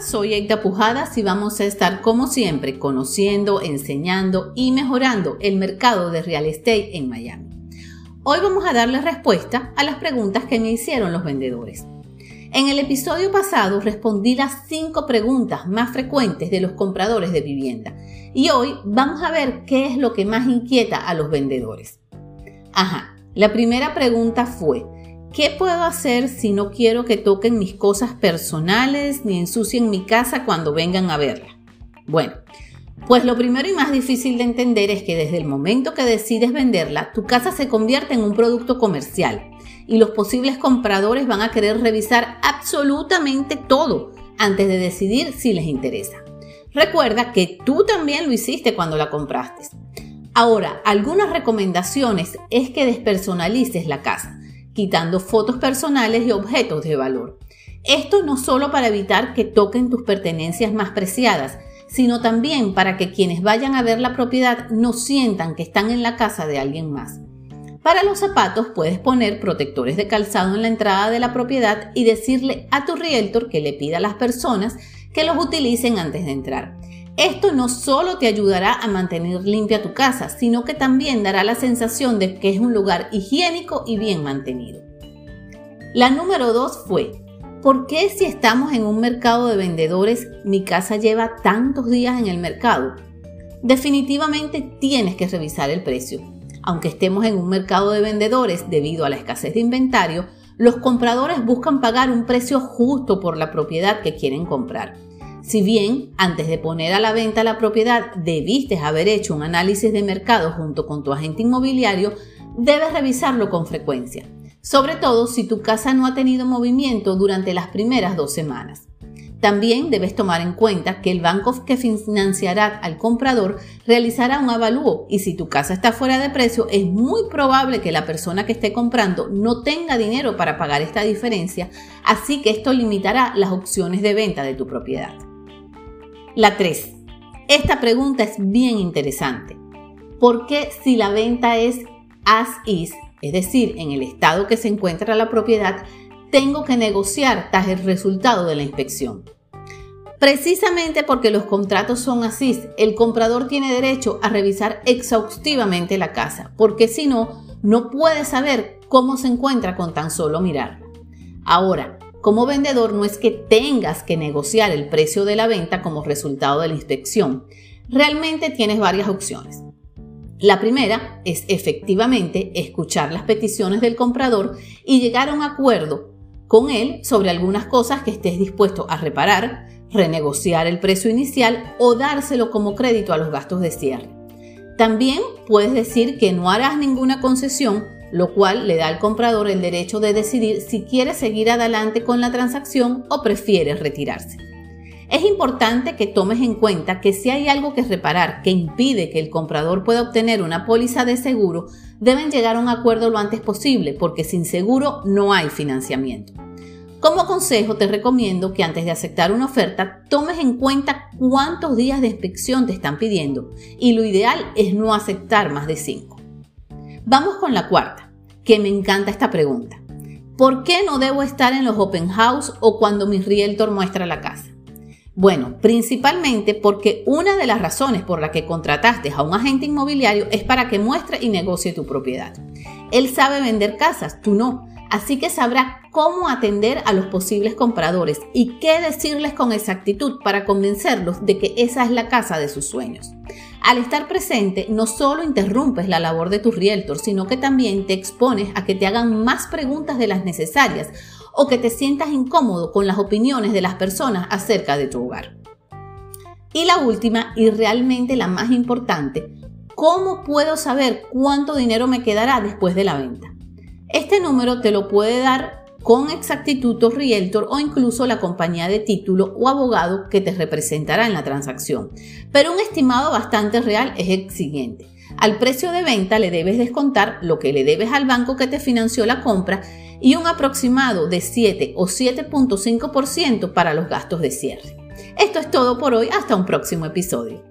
Soy Eita Pujadas y vamos a estar como siempre conociendo, enseñando y mejorando el mercado de real estate en Miami. Hoy vamos a darle respuesta a las preguntas que me hicieron los vendedores. En el episodio pasado respondí las cinco preguntas más frecuentes de los compradores de vivienda y hoy vamos a ver qué es lo que más inquieta a los vendedores. Ajá, la primera pregunta fue, ¿Qué puedo hacer si no quiero que toquen mis cosas personales ni ensucien mi casa cuando vengan a verla? Bueno, pues lo primero y más difícil de entender es que desde el momento que decides venderla, tu casa se convierte en un producto comercial y los posibles compradores van a querer revisar absolutamente todo antes de decidir si les interesa. Recuerda que tú también lo hiciste cuando la compraste. Ahora, algunas recomendaciones es que despersonalices la casa quitando fotos personales y objetos de valor. Esto no solo para evitar que toquen tus pertenencias más preciadas, sino también para que quienes vayan a ver la propiedad no sientan que están en la casa de alguien más. Para los zapatos puedes poner protectores de calzado en la entrada de la propiedad y decirle a tu realtor que le pida a las personas que los utilicen antes de entrar. Esto no solo te ayudará a mantener limpia tu casa, sino que también dará la sensación de que es un lugar higiénico y bien mantenido. La número dos fue, ¿por qué si estamos en un mercado de vendedores mi casa lleva tantos días en el mercado? Definitivamente tienes que revisar el precio. Aunque estemos en un mercado de vendedores debido a la escasez de inventario, los compradores buscan pagar un precio justo por la propiedad que quieren comprar. Si bien antes de poner a la venta la propiedad debiste haber hecho un análisis de mercado junto con tu agente inmobiliario, debes revisarlo con frecuencia, sobre todo si tu casa no ha tenido movimiento durante las primeras dos semanas. También debes tomar en cuenta que el banco que financiará al comprador realizará un avalúo y si tu casa está fuera de precio es muy probable que la persona que esté comprando no tenga dinero para pagar esta diferencia, así que esto limitará las opciones de venta de tu propiedad. La 3. Esta pregunta es bien interesante. ¿Por qué si la venta es as is, es decir, en el estado que se encuentra la propiedad, tengo que negociar tras el resultado de la inspección? Precisamente porque los contratos son así, el comprador tiene derecho a revisar exhaustivamente la casa, porque si no, no puede saber cómo se encuentra con tan solo mirarla. Ahora, como vendedor no es que tengas que negociar el precio de la venta como resultado de la inspección. Realmente tienes varias opciones. La primera es efectivamente escuchar las peticiones del comprador y llegar a un acuerdo con él sobre algunas cosas que estés dispuesto a reparar, renegociar el precio inicial o dárselo como crédito a los gastos de cierre. También puedes decir que no harás ninguna concesión lo cual le da al comprador el derecho de decidir si quiere seguir adelante con la transacción o prefiere retirarse. Es importante que tomes en cuenta que si hay algo que reparar que impide que el comprador pueda obtener una póliza de seguro, deben llegar a un acuerdo lo antes posible porque sin seguro no hay financiamiento. Como consejo te recomiendo que antes de aceptar una oferta tomes en cuenta cuántos días de inspección te están pidiendo y lo ideal es no aceptar más de 5. Vamos con la cuarta, que me encanta esta pregunta. ¿Por qué no debo estar en los open house o cuando mi realtor muestra la casa? Bueno, principalmente porque una de las razones por la que contrataste a un agente inmobiliario es para que muestre y negocie tu propiedad. Él sabe vender casas, tú no, así que sabrá cómo atender a los posibles compradores y qué decirles con exactitud para convencerlos de que esa es la casa de sus sueños. Al estar presente, no solo interrumpes la labor de tu realtor, sino que también te expones a que te hagan más preguntas de las necesarias o que te sientas incómodo con las opiniones de las personas acerca de tu hogar. Y la última, y realmente la más importante, ¿cómo puedo saber cuánto dinero me quedará después de la venta? Este número te lo puede dar con exactitud tu realtor o incluso la compañía de título o abogado que te representará en la transacción. Pero un estimado bastante real es el siguiente. Al precio de venta le debes descontar lo que le debes al banco que te financió la compra y un aproximado de 7 o 7.5% para los gastos de cierre. Esto es todo por hoy, hasta un próximo episodio.